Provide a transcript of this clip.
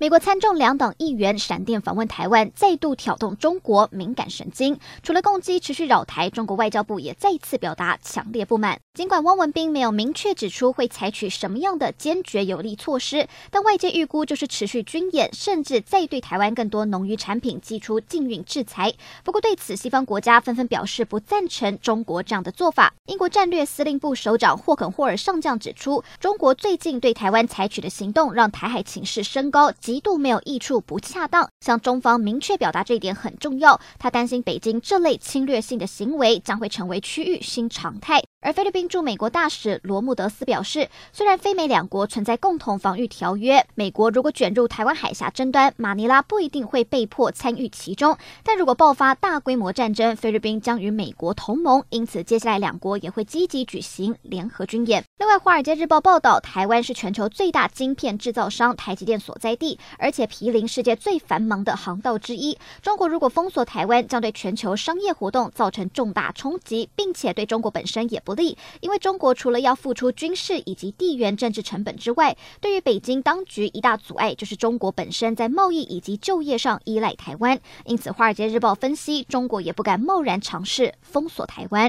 美国参众两党议员闪电访问台湾，再度挑动中国敏感神经。除了攻击持续扰台，中国外交部也再次表达强烈不满。尽管汪文斌没有明确指出会采取什么样的坚决有力措施，但外界预估就是持续军演，甚至再对台湾更多农渔产品祭出禁运制裁。不过对此，西方国家纷纷表示不赞成中国这样的做法。英国战略司令部首长霍肯霍尔上将指出，中国最近对台湾采取的行动，让台海情势升高。极度没有益处，不恰当。向中方明确表达这一点很重要。他担心北京这类侵略性的行为将会成为区域新常态。而菲律宾驻美国大使罗穆德斯表示，虽然菲美两国存在共同防御条约，美国如果卷入台湾海峡争端，马尼拉不一定会被迫参与其中。但如果爆发大规模战争，菲律宾将与美国同盟，因此接下来两国也会积极举行联合军演。另外，《华尔街日报》报道，台湾是全球最大晶片制造商台积电所在地，而且毗邻世界最繁忙的航道之一。中国如果封锁台湾，将对全球商业活动造成重大冲击，并且对中国本身也不利，因为中国除了要付出军事以及地缘政治成本之外，对于北京当局一大阻碍就是中国本身在贸易以及就业上依赖台湾。因此，《华尔街日报》分析，中国也不敢贸然尝试封锁台湾。